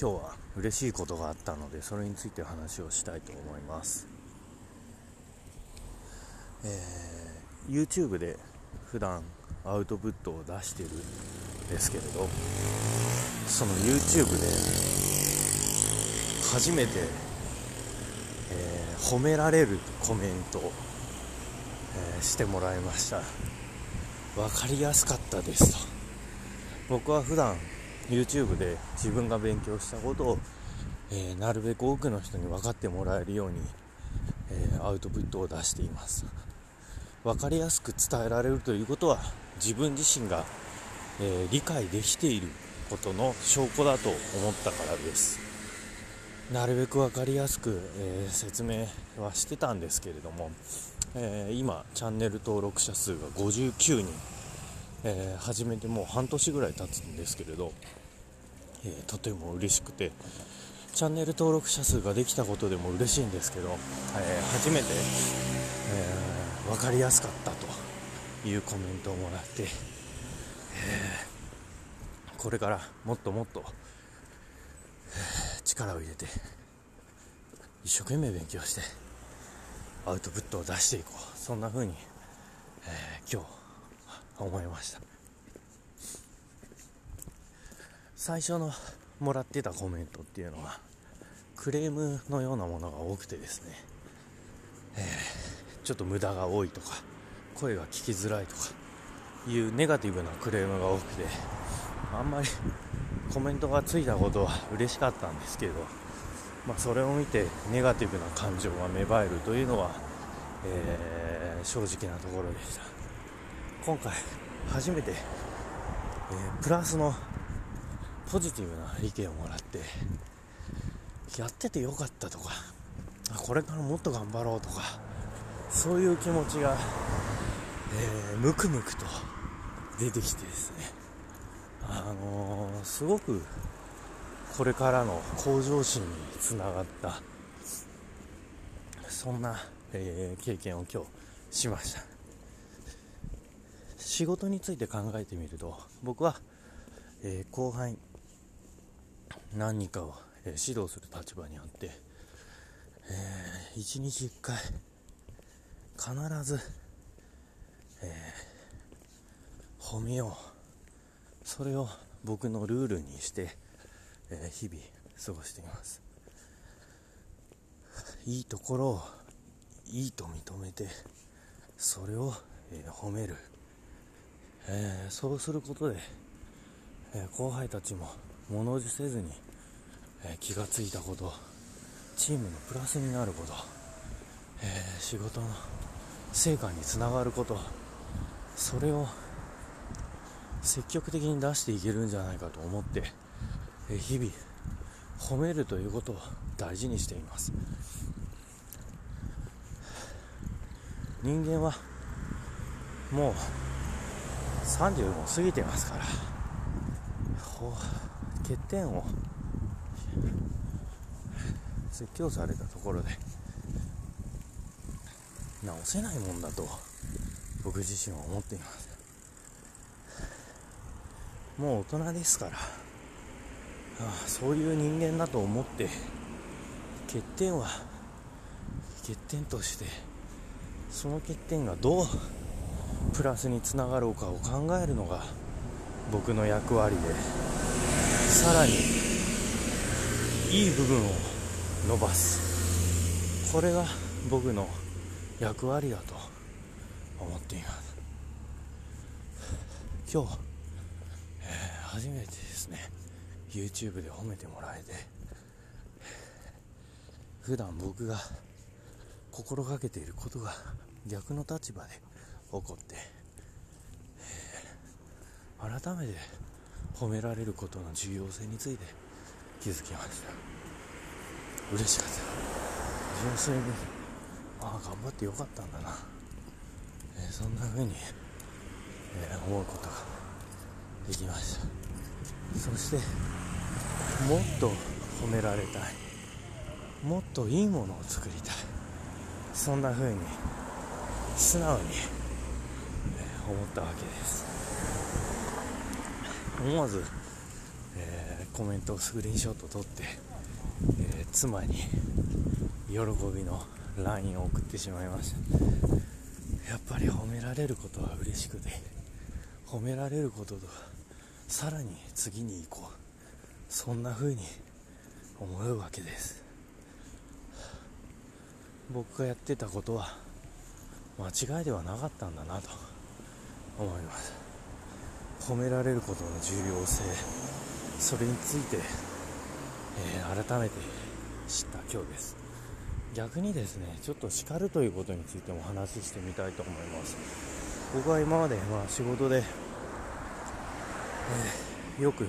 今日は嬉しいことがあったのでそれについて話をしたいと思います、えー、YouTube で普段アウトプットを出してるんですけれどその YouTube で初めて、えー、褒められるコメントを、えー、してもらいました。分かりやすかったですと。僕は普段 YouTube で自分が勉強したことを、えー、なるべく多くの人に分かってもらえるように、えー、アウトプットを出しています。分かりやすく伝えられるということは自分自身が、えー、理解できていることの証拠だと思ったからです。なるべく分かりやすく、え説明はしてたんですけれども、え今チャンネル登録者数が59人。えー、始めてもう半年ぐらい経つんですけれど、えー、とても嬉しくてチャンネル登録者数ができたことでも嬉しいんですけど、えー、初めて、え分かりやすかったというコメントをもらって、えこれからもっともっと、力を入れて一生懸命勉強してアウトプットを出していこう。そんな風に、え今日思いました。最初のもらってたコメントっていうのはクレームのようなものが多くてですね、えー、ちょっと無駄が多いとか声が聞きづらいとかいうネガティブなクレームが多くてあんまり コメントがついたことは嬉しかったんですけど、まあ、それを見てネガティブな感情が芽生えるというのは、えー、正直なところでした。今回初めて、えー、プラスのポジティブな意見をもらってやっててよかったとかこれからもっと頑張ろうとかそういう気持ちが、え、ムクムクと出てきてですね。あのー、すごくこれからの向上心につながったそんな、えー、経験を今日しました。仕事について考えてみると僕は、えー、後輩何かを、え、指導する立場にあって、えー、1日1回必ず、え褒めようそれを僕のルールにして、え日々過ごしています。いいところをいいと認めてそれを、え褒める。え、そうすることで、え、後輩たちも物おじせずに、えー、気がついたことチームのプラスになること、え仕事の成果につながることそれを積極的に出していけるんじゃないかと思って、え日々褒めるということを大事にしています。人間はもう30も過ぎてますからほ欠点を。説教されたところで。直せないもんだと僕自身は思っています。もう大人ですから。ああそういう人間だと思って欠点は欠点としてその欠点がどうプラスにつながろうかを考えるのが僕の役割で。さらにいい部分を伸ばす。これが僕の役割だと思っています。今日、えー、初めてですね。YouTube で褒めてもらえて。普段僕が心がけていることが逆の立場で起こって、改めて褒められることの重要性について気づきました。嬉しかった。純粋にああ頑張ってよかったんだな、えー、そんな風に、えー、思うことができました。そしてもっと褒められたい。もっといいものを作りたい。そんな風に素直に思ったわけです。思わず、えコメントをスクリーンショット撮って、えー、妻に喜びの LINE を送ってしまいました。やっぱり褒められることは嬉しくて褒められることとさらに次に行こう。そんな風に思うわけです。僕がやってたことは間違いではなかったんだなと思います。褒められることの重要性それについて、えー、改めて知った今日です。逆にですねちょっと叱るということについてもお話してみたいと思います。僕は今まで、まあ、仕事で、えー、よく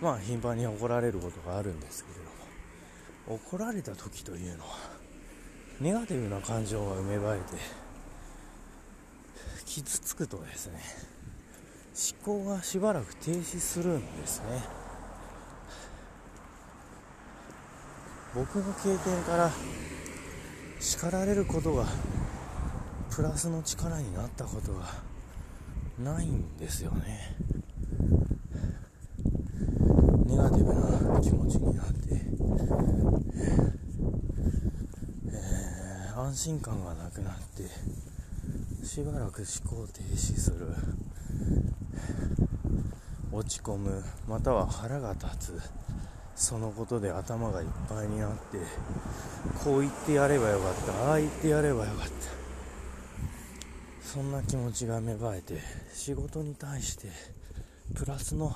まあ頻繁に怒られることがあるんですけれども怒られた時というのはネガティブな感情が芽生えて傷つくとですね思考がしばらく停止するんですね。僕の経験から叱られることがプラスの力になったことがないんですよね。ネガティブな気持ちになって、えー、安心感がなくなってしばらく思考停止する。落ち込むまたは腹が立つ。そのことで頭がいっぱいになってこう言ってやればよかった。ああ言ってやればよかった。そんな気持ちが芽生えて仕事に対してプラスの、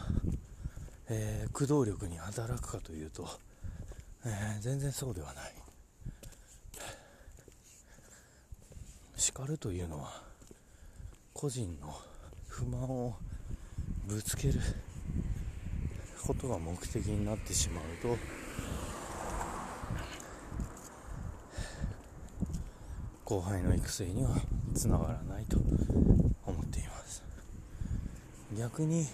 えー、駆動力に働くかというと、えー、全然そうではない。叱るというのは個人の不満をぶつける。ことが目的になってしまうと。後輩の育成にはつながらないと。思っています。逆に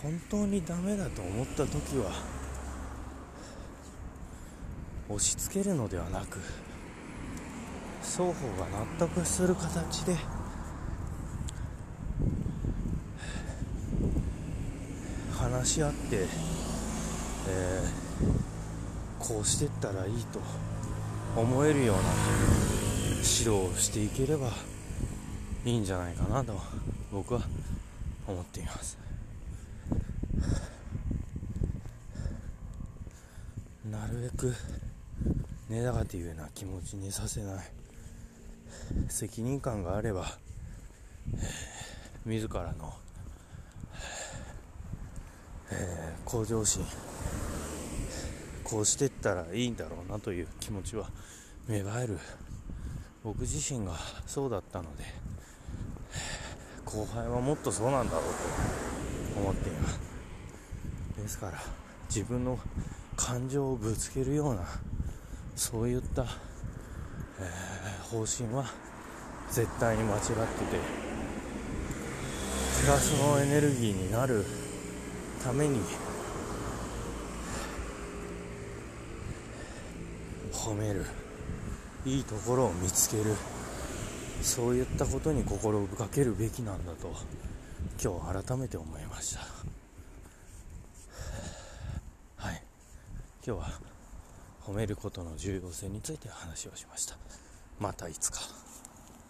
本当にダメだと思った時は押し付けるのではなく双方が納得する形で話し合って、えー、こうしていったらいいと思えるような指導をしていければいいんじゃないかなと僕は思っています。なるべくネガティブな気持ちにさせない。責任感があれば、自らのえー、向上心こうしていったらいいんだろうなという気持ちは芽生える。僕自身がそうだったので後輩はもっとそうなんだろうと思っています。ですから自分の感情をぶつけるようなそういった、えー、方針は絶対に間違っててプラスのエネルギーになるために褒めるいいところを見つけるそういったことに心をかけるべきなんだと今日改めて思いました。はい。今日は褒めることの重要性について話をしました。またいつか。